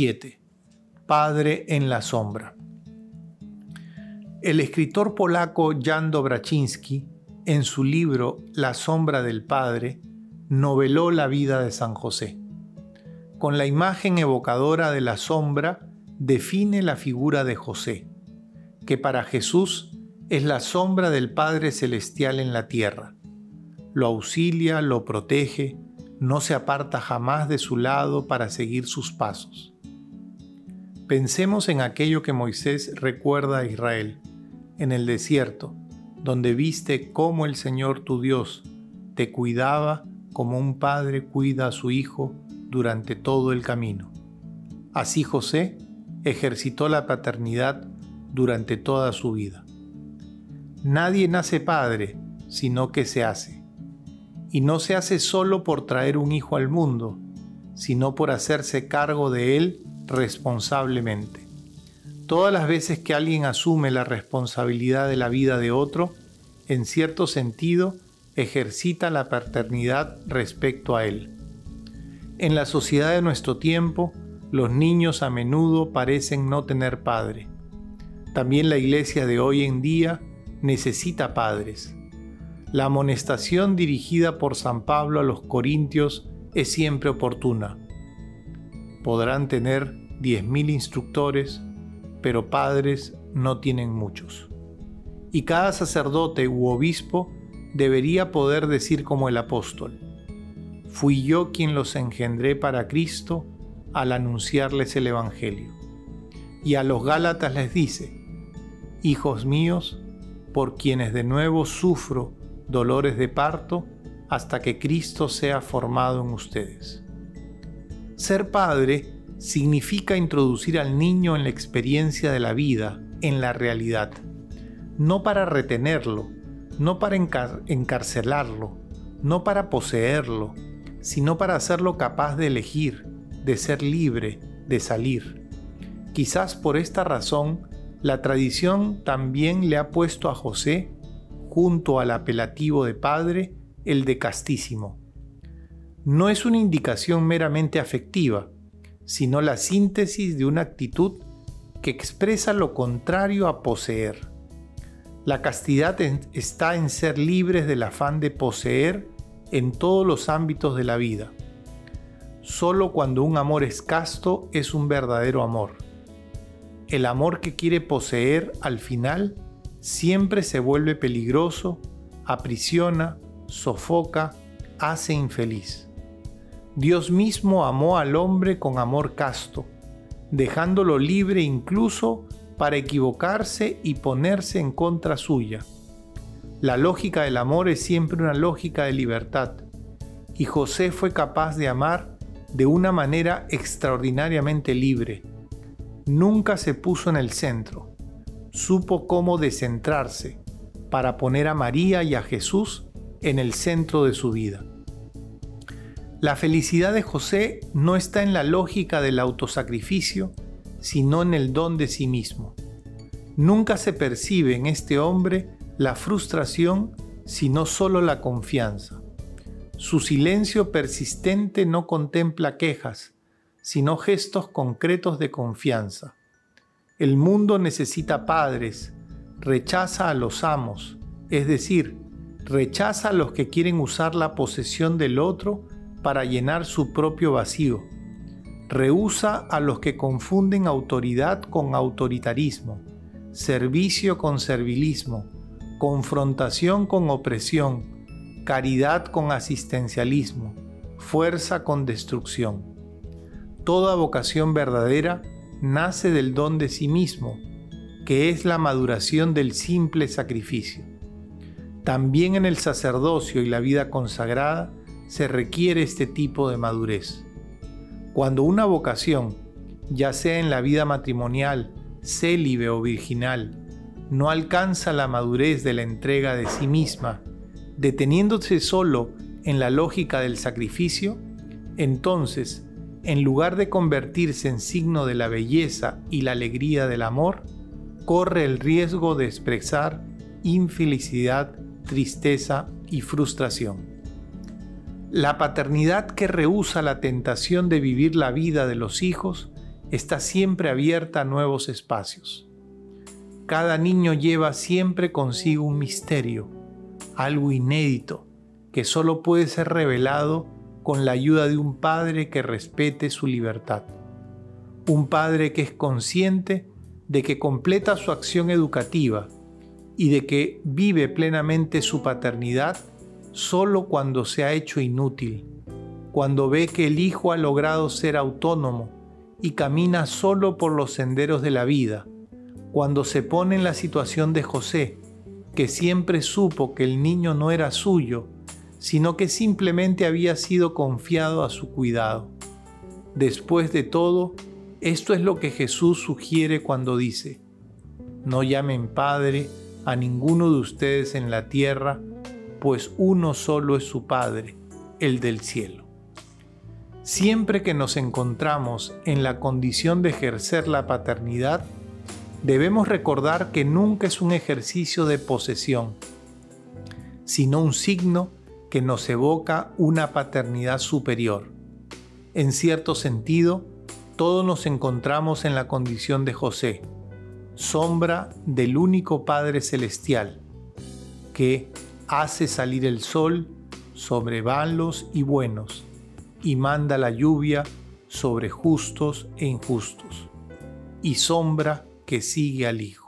7. Padre en la sombra. El escritor polaco Jan Dobraczynski, en su libro La sombra del Padre, noveló la vida de San José. Con la imagen evocadora de la sombra, define la figura de José, que para Jesús es la sombra del Padre Celestial en la tierra. Lo auxilia, lo protege, no se aparta jamás de su lado para seguir sus pasos. Pensemos en aquello que Moisés recuerda a Israel, en el desierto, donde viste cómo el Señor tu Dios te cuidaba como un padre cuida a su hijo durante todo el camino. Así José ejercitó la paternidad durante toda su vida. Nadie nace padre, sino que se hace. Y no se hace solo por traer un hijo al mundo, sino por hacerse cargo de él responsablemente. Todas las veces que alguien asume la responsabilidad de la vida de otro, en cierto sentido, ejercita la paternidad respecto a él. En la sociedad de nuestro tiempo, los niños a menudo parecen no tener padre. También la iglesia de hoy en día necesita padres. La amonestación dirigida por San Pablo a los corintios es siempre oportuna. Podrán tener 10.000 instructores, pero padres no tienen muchos. Y cada sacerdote u obispo debería poder decir como el apóstol, fui yo quien los engendré para Cristo al anunciarles el Evangelio. Y a los Gálatas les dice, hijos míos, por quienes de nuevo sufro dolores de parto hasta que Cristo sea formado en ustedes. Ser padre significa introducir al niño en la experiencia de la vida, en la realidad, no para retenerlo, no para encarcelarlo, no para poseerlo, sino para hacerlo capaz de elegir, de ser libre, de salir. Quizás por esta razón la tradición también le ha puesto a José, junto al apelativo de padre, el de castísimo. No es una indicación meramente afectiva, sino la síntesis de una actitud que expresa lo contrario a poseer. La castidad está en ser libres del afán de poseer en todos los ámbitos de la vida. Solo cuando un amor es casto es un verdadero amor el amor que quiere poseer al final siempre se vuelve peligroso, aprisiona, sofoca, hace infeliz. Dios mismo amó al hombre con amor casto, dejándolo libre incluso para equivocarse y ponerse en contra suya. La lógica del amor es siempre una lógica de libertad, y José fue capaz de amar de una manera extraordinariamente libre, nunca se puso en el centro. Supo cómo descentrarse para poner a María y a Jesús en el centro de su vida. La felicidad de José no está en la lógica del autosacrificio, sino en el don de sí mismo. Nunca se percibe en este hombre la frustración, sino solo la confianza. Su silencio persistente no contempla quejas, sino gestos concretos de confianza. El mundo necesita padres, rechaza a los amos, es decir, rechaza a los que quieren usar la posesión del otro para llenar su propio vacío. Rehúsa a los que confunden autoridad con autoritarismo, servicio con servilismo, confrontación con opresión, caridad con asistencialismo, fuerza con destrucción. Toda vocación verdadera nace del don de sí mismo, que es la maduración del simple sacrificio. También en el sacerdocio y la vida consagrada se requiere este tipo de madurez. Cuando una vocación, ya sea en la vida matrimonial, célibe o virginal, no alcanza la madurez de la entrega de sí misma, deteniéndose solo en la lógica del sacrificio, entonces en lugar de convertirse en signo de la belleza y la alegría del amor, corre el riesgo de expresar infelicidad, tristeza y frustración. La paternidad que rehúsa la tentación de vivir la vida de los hijos está siempre abierta a nuevos espacios. Cada niño lleva siempre consigo un misterio, algo inédito, que solo puede ser revelado con la ayuda de un padre que respete su libertad. Un padre que es consciente de que completa su acción educativa y de que vive plenamente su paternidad solo cuando se ha hecho inútil, cuando ve que el hijo ha logrado ser autónomo y camina solo por los senderos de la vida, cuando se pone en la situación de José, que siempre supo que el niño no era suyo, sino que simplemente había sido confiado a su cuidado. Después de todo, esto es lo que Jesús sugiere cuando dice, no llamen Padre a ninguno de ustedes en la tierra, pues uno solo es su Padre, el del cielo. Siempre que nos encontramos en la condición de ejercer la paternidad, debemos recordar que nunca es un ejercicio de posesión, sino un signo que nos evoca una paternidad superior. En cierto sentido, todos nos encontramos en la condición de José, sombra del único Padre Celestial, que hace salir el sol sobre malos y buenos, y manda la lluvia sobre justos e injustos, y sombra que sigue al Hijo.